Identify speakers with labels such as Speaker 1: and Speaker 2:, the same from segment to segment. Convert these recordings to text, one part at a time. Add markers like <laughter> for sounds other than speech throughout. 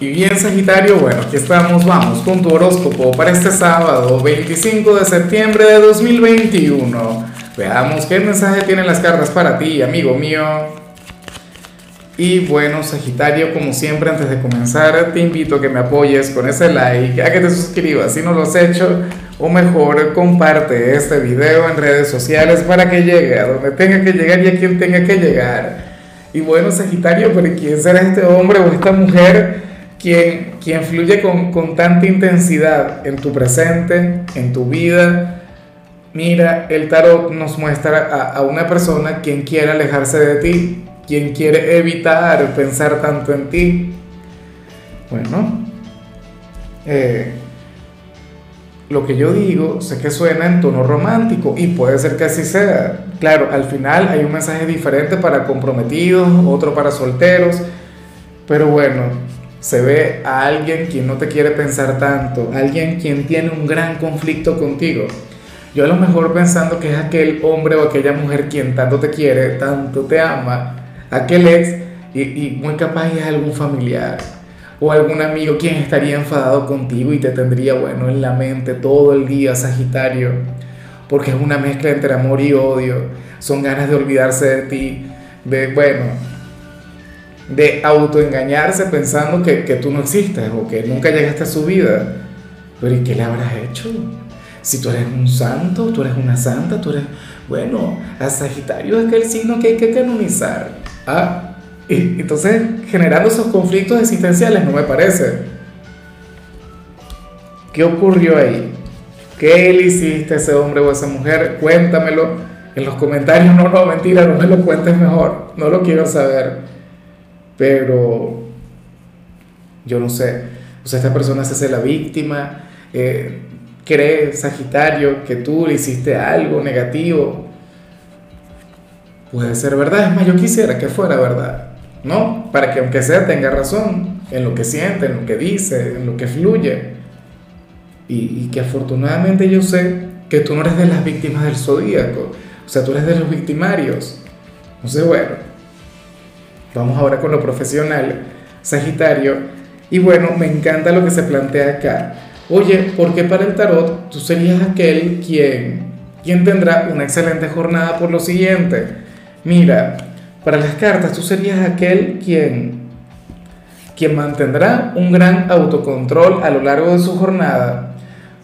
Speaker 1: Y bien Sagitario, bueno, aquí estamos, vamos con tu horóscopo para este sábado 25 de septiembre de 2021. Veamos qué mensaje tienen las cartas para ti, amigo mío. Y bueno, Sagitario, como siempre, antes de comenzar, te invito a que me apoyes con ese like, a que te suscribas si no lo has hecho, o mejor, comparte este video en redes sociales para que llegue a donde tenga que llegar y a quien tenga que llegar. Y bueno, Sagitario, pero ¿quién será este hombre o esta mujer? Quien, quien fluye con, con tanta intensidad en tu presente, en tu vida. Mira, el tarot nos muestra a, a, una persona quien quiere alejarse de ti, quien quiere evitar pensar tanto en ti. Bueno, eh, lo que yo digo, sé que suena en tono romántico y puede ser que así sea. Claro, al final hay un mensaje diferente para comprometidos, otro para solteros, pero bueno, se ve a alguien quien no te quiere pensar tanto, alguien quien tiene un gran conflicto contigo. Yo a lo mejor pensando que es aquel hombre o aquella mujer quien tanto te quiere, tanto te ama, aquel ex, y, y muy capaz es algún familiar o algún amigo quien estaría enfadado contigo y te tendría, bueno, en la mente todo el día, Sagitario, porque es una mezcla entre amor y odio, son ganas de olvidarse de ti, de, bueno, de autoengañarse pensando que, que, tú no existes o que nunca llegaste a su vida. Pero ¿y qué le habrás hecho? Si tú eres un santo, tú eres una santa, tú eres... Bueno, a Sagitario es aquel signo que hay que canonizar. Ah, y, entonces generando esos conflictos existenciales no me parece. ¿Qué ocurrió ahí? ¿Qué le hiciste a ese hombre o a esa mujer? Cuéntamelo en los comentarios. No, no, mentira, no me lo cuentes mejor. No lo quiero saber pero yo no sé, o sea, esta persona se hace la víctima, eh, cree Sagitario que tú le hiciste algo negativo. Puede ser verdad, es más, yo quisiera que fuera verdad, ¿no? Para que aunque sea tenga razón en lo que siente, en lo que dice, en lo que fluye. Y, y que afortunadamente yo sé que tú no eres de las víctimas del zodíaco, o sea, tú eres de los victimarios. Entonces, bueno, Vamos ahora con lo profesional, Sagitario. Y bueno, me encanta lo que se plantea acá. Oye, porque para el tarot tú serías aquel quien, quien tendrá una excelente jornada por lo siguiente? Mira, para las cartas tú serías aquel quien, quien mantendrá un gran autocontrol a lo largo de su jornada.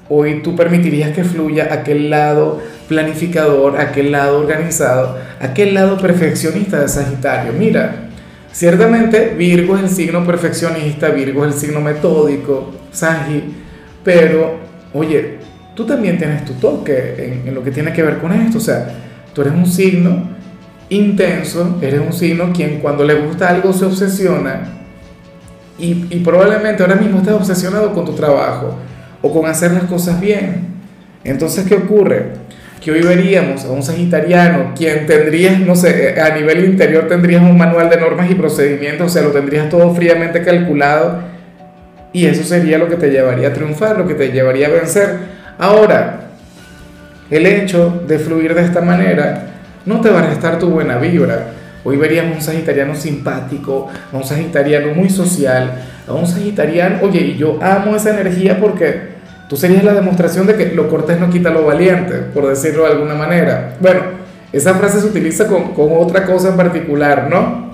Speaker 1: Hoy tú permitirías que fluya aquel lado planificador, aquel lado organizado, aquel lado perfeccionista de Sagitario. Mira, Ciertamente Virgo es el signo perfeccionista, Virgo es el signo metódico, Sagi, pero oye, tú también tienes tu toque en, lo que tiene que ver con esto, o sea, tú eres un signo intenso, eres un signo quien cuando le gusta algo se obsesiona y, y probablemente ahora mismo estás obsesionado con tu trabajo o con hacer las cosas bien. Entonces, ¿qué ocurre? Que hoy veríamos a un sagitariano, quien tendrías, no sé, a nivel interior tendrías un manual de normas y procedimientos, o sea, lo tendrías todo fríamente calculado y eso sería lo que te llevaría a triunfar, lo que te llevaría a vencer. Ahora, el hecho de fluir de esta manera no te va a restar tu buena vibra. Hoy veríamos un sagitariano simpático, un sagitariano muy social, un sagitariano, oye, y yo amo esa energía porque Tú serías la demostración de que lo cortés no quita lo valiente, por decirlo de alguna manera. Bueno, esa frase se utiliza con, con otra cosa en particular, ¿no?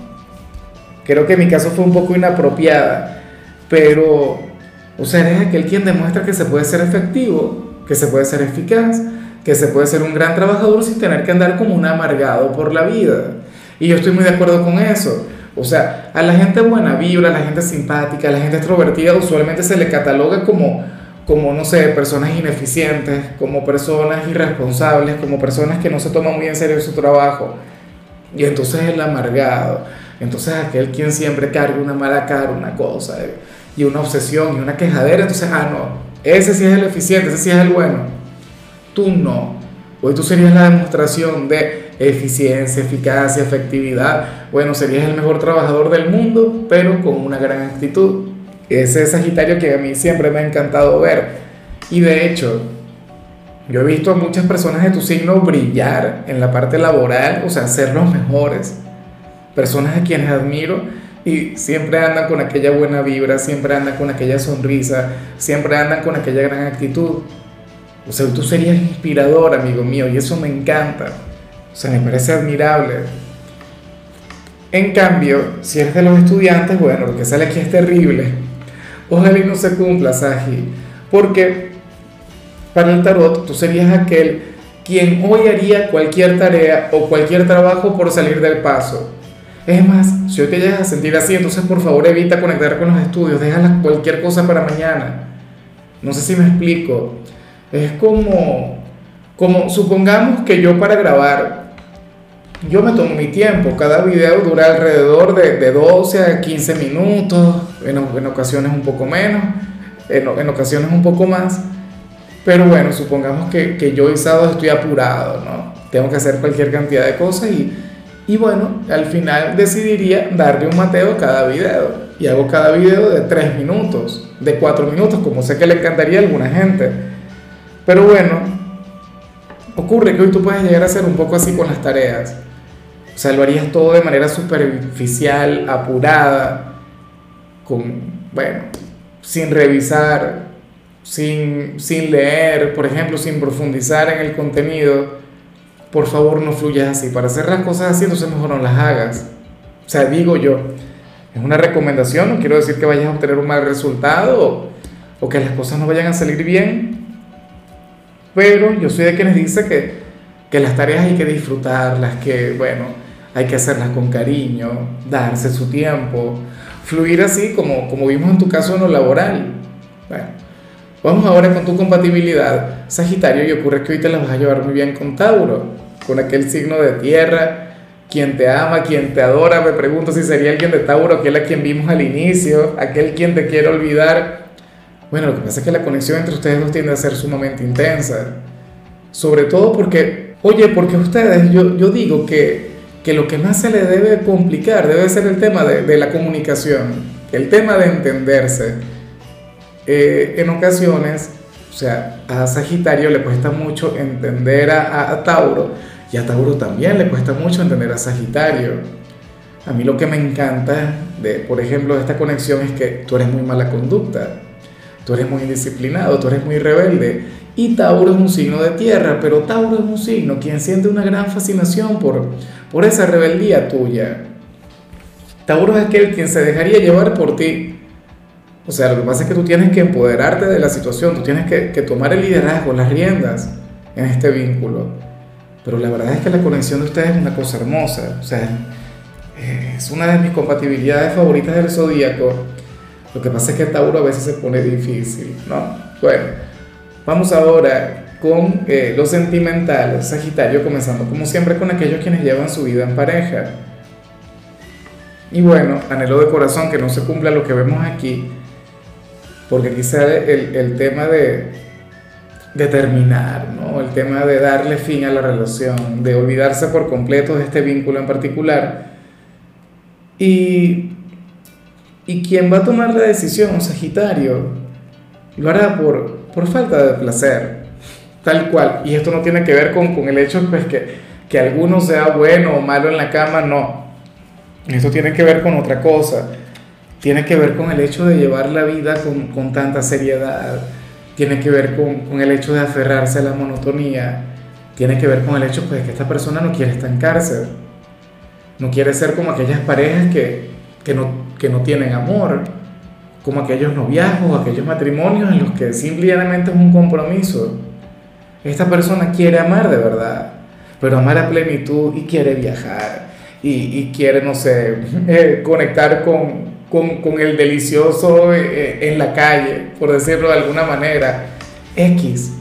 Speaker 1: Creo que en mi caso fue un poco inapropiada, pero, o sea, eres aquel quien demuestra que se puede ser efectivo, que se puede ser eficaz, que se puede ser un gran trabajador sin tener que andar como un amargado por la vida. Y yo estoy muy de acuerdo con eso. O sea, a la gente buena vibra, a la gente simpática, a la gente extrovertida, usualmente se le cataloga como como, no sé, personas ineficientes, como personas irresponsables, como personas que no se toman muy en serio su trabajo. Y entonces el amargado, entonces aquel quien siempre carga una mala cara, una cosa, eh, y una obsesión y una quejadera, entonces, ah, no, ese sí es el eficiente, ese sí es el bueno. Tú no. Hoy tú serías la demostración de eficiencia, eficacia, efectividad. Bueno, serías el mejor trabajador del mundo, pero con una gran actitud ese Sagitario que a mí siempre me ha encantado ver. Y de hecho, yo he visto a muchas personas de tu signo brillar en la parte laboral, o sea, ser los mejores. Personas a quienes admiro y siempre andan con aquella buena vibra, siempre andan con aquella sonrisa, siempre andan con aquella gran actitud. O sea, tú serías inspirador, amigo mío, y eso me encanta. O sea, me parece admirable. En cambio, si eres de los estudiantes, bueno, lo que sale aquí es terrible. Ojalá y no se cumpla, Saji. Porque para el tarot tú serías aquel quien hoy haría cualquier tarea o cualquier trabajo por salir del paso. Es más, si hoy te llegas a sentir así, entonces por favor evita conectar con los estudios, déjala cualquier cosa para mañana. No sé si me explico. Es como, como supongamos que yo para grabar, yo me tomo mi tiempo, cada video dura alrededor de, de 12 a 15 minutos, en, ocasiones un poco menos, en, en ocasiones un poco más. Pero bueno, supongamos que, que yo hoy sábado estoy apurado, ¿no? Tengo que hacer cualquier cantidad de cosas y, y bueno, al final decidiría darle un mateo a cada video. Y hago cada video de 3 minutos, de 4 minutos, como sé que le encantaría a alguna gente. Pero bueno, ocurre que hoy tú puedes llegar a ser un poco así con las tareas. O todo de manera superficial, apurada, con, bueno, sin revisar, sin, sin leer, por ejemplo, sin profundizar en el contenido, por favor no fluyas así. Para hacer las cosas así, entonces mejor no las hagas. O sea, digo yo, es una recomendación, no quiero decir que vayas a obtener un mal resultado o, o que las cosas no vayan a salir bien, pero yo soy de quienes dice que, que las tareas hay que disfrutarlas, que, bueno, hay que hacerlas con cariño, darse su tiempo, fluir así como, como vimos en tu caso en lo laboral. Bueno, Vamos ahora con tu compatibilidad, Sagitario, y ocurre que hoy te la vas a llevar muy bien con Tauro, con aquel signo de tierra, quien te ama, quien te adora. Me pregunto si sería alguien de Tauro, aquel a quien vimos al inicio, aquel quien te quiere olvidar. Bueno, lo que pasa es que la conexión entre ustedes dos tiende a ser sumamente intensa. Sobre todo porque, oye, porque ustedes, yo, yo digo que, que lo que más se le debe complicar debe ser el tema de, de la comunicación, el tema de entenderse eh, en ocasiones, o sea, a Sagitario le cuesta mucho entender a, a, Tauro y a Tauro también le cuesta mucho entender a Sagitario. A mí lo que me encanta, de, por ejemplo, de esta conexión es que tú eres muy mala conducta, tú eres muy indisciplinado, tú eres muy rebelde. Y Tauro es un signo de tierra, pero Tauro es un signo quien siente una gran fascinación por, por esa rebeldía tuya. Tauro es aquel quien se dejaría llevar por ti o sea, lo que pasa es que tú tienes que empoderarte de la situación, tú tienes que, que, tomar el liderazgo, las riendas en este vínculo. Pero la verdad es que la conexión de ustedes es una cosa hermosa. O sea, es una de mis compatibilidades favoritas del zodíaco. Lo que pasa es que Tauro a veces se pone difícil, ¿no? Bueno, vamos ahora con eh, lo sentimental, Sagitario, comenzando como siempre con aquellos quienes llevan su vida en pareja. Y bueno, anhelo de corazón que no se cumpla lo que vemos aquí porque quizá el, tema de, de terminar, ¿no? el tema de darle fin a la relación, de olvidarse por completo de este vínculo en particular. Y, y quien va a tomar la decisión, Sagitario, lo hará por, por falta de placer, tal cual. Y esto no tiene que ver con, con el hecho pues, que, que alguno sea bueno o malo en la cama, no. Esto tiene que ver con otra cosa. Tiene que ver con el hecho de llevar la vida con, con tanta seriedad, tiene que ver con, con, el hecho de aferrarse a la monotonía, tiene que ver con el hecho pues, de que esta persona no quiere estancarse, no quiere ser como aquellas parejas que, que, no, que no tienen amor, como aquellos noviazgos, aquellos matrimonios en los que simplemente es un compromiso. Esta persona quiere amar de verdad, pero amar a plenitud y quiere viajar y, y quiere, no sé, <laughs> eh, conectar con, con, el delicioso eh, eh, en la calle, por decirlo de alguna manera, X.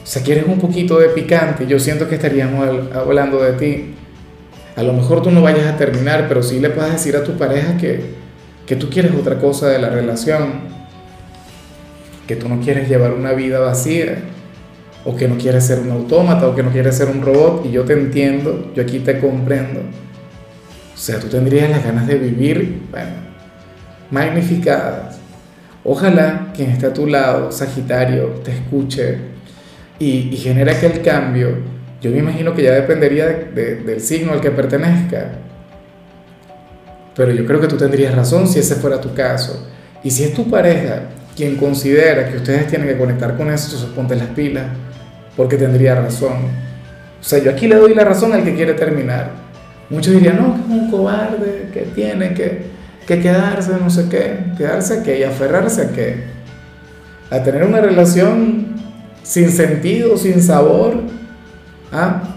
Speaker 1: O sea, quieres un poquito de picante, yo siento que estaríamos hablando de ti. A lo mejor tú no vayas a terminar, pero sí le puedes decir a tu pareja que, que tú quieres otra cosa de la relación, que tú no quieres llevar una vida vacía, o que no quieres ser un autómata, o que no quieres ser un robot, y yo te entiendo, yo aquí te comprendo. O sea, tú tendrías las ganas de vivir, bueno, magnificadas. Ojalá quien esté a tu lado, Sagitario, te escuche y, y genere aquel cambio. Yo me imagino que ya dependería de, de, del signo al que pertenezca. Pero yo creo que tú tendrías razón si ese fuera tu caso. Y si es tu pareja quien considera que ustedes tienen que conectar con eso, entonces ponte las pilas, porque tendría razón. O sea, yo aquí le doy la razón al que quiere terminar. Muchos dirían, no, que es un cobarde, que tiene que, que quedarse, no sé qué, quedarse a qué y aferrarse a qué. A tener una relación sin sentido, sin sabor, ¿ah?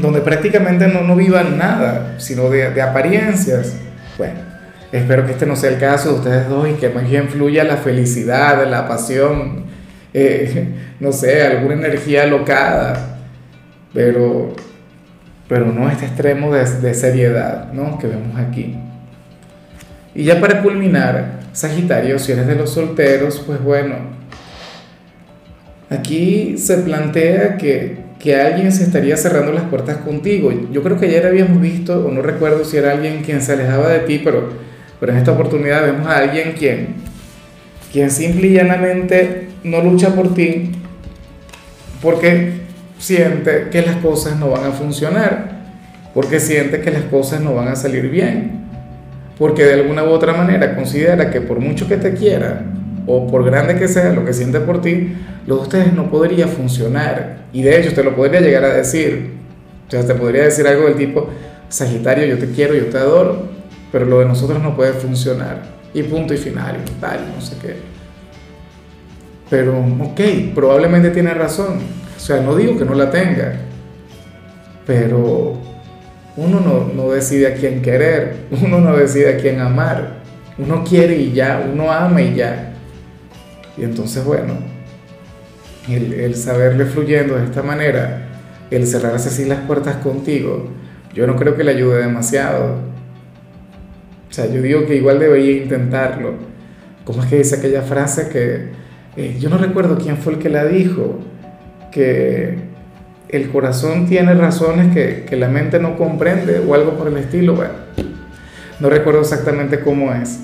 Speaker 1: Donde prácticamente no, no vivan nada, sino de, apariencias. Bueno, espero que este no sea el caso de ustedes dos y que más bien fluya la felicidad, la pasión, eh, <laughs> no sé, alguna energía alocada, pero, pero no este extremo de, de seriedad ¿no? que vemos aquí. Y ya para culminar, Sagitario, si eres de los solteros, pues bueno, aquí se plantea que que alguien se estaría cerrando las puertas contigo. Yo creo que ayer habíamos visto, o no recuerdo si era alguien quien se alejaba de ti, pero, pero en esta oportunidad vemos a alguien quien, quien simple y llanamente no lucha por ti porque siente que las cosas no van a funcionar, porque siente que las cosas no van a salir bien, porque de alguna u otra manera considera que por mucho que te quiera, o por grande que sea lo que siente por ti, lo de ustedes no podría funcionar. Y de hecho, te lo podría llegar a decir. O sea, te podría decir algo del tipo, Sagitario, yo te quiero, yo te adoro, pero lo de nosotros no puede funcionar. Y punto y final, y tal, no sé qué. Pero, ok, probablemente tiene razón. O sea, no digo que no la tenga, pero uno no, no decide a quién querer, <laughs> uno no decide a quién amar. Uno quiere y ya, uno ama y ya. Y entonces, bueno, el, saberle fluyendo de esta manera, el cerrarse así las puertas contigo, yo no creo que le ayude demasiado. O sea, yo digo que igual debería intentarlo. ¿Cómo es que dice aquella frase que eh, yo no recuerdo quién fue el que la dijo? Que el corazón tiene razones que, que la mente no comprende o algo por el estilo. Bueno, no recuerdo exactamente cómo es.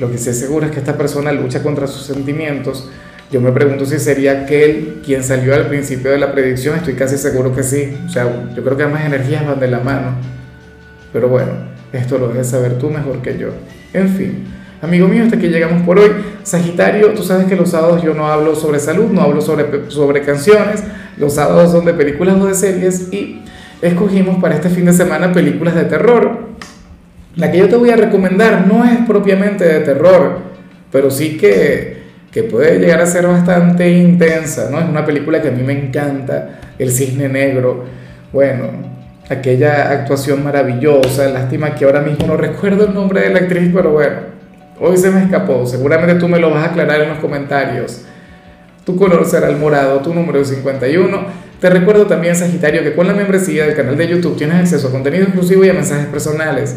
Speaker 1: Lo que se asegura es que esta persona lucha contra sus sentimientos. Yo me pregunto si sería aquel quien salió al principio de la predicción, estoy casi seguro que sí. O sea, yo creo que ambas energías van de la mano. Pero bueno, esto lo debes saber tú mejor que yo. En fin, amigo mío, hasta aquí llegamos por hoy. Sagitario, tú sabes que los sábados yo no hablo sobre salud, no hablo sobre, sobre canciones. Los sábados son de películas o de series y escogimos para este fin de semana películas de terror. La que yo te voy a recomendar no es propiamente de terror, pero sí que, que puede llegar a ser bastante intensa, ¿no? Es una película que a mí me encanta, El Cisne Negro. Bueno, aquella actuación maravillosa, lástima que ahora mismo no recuerdo el nombre de la actriz, pero bueno, hoy se me escapó, seguramente tú me lo vas a aclarar en los comentarios. Tu color será el morado, tu número es 51. Te recuerdo también, Sagitario, que con la membresía del canal de YouTube tienes acceso a contenido exclusivo y a mensajes personales.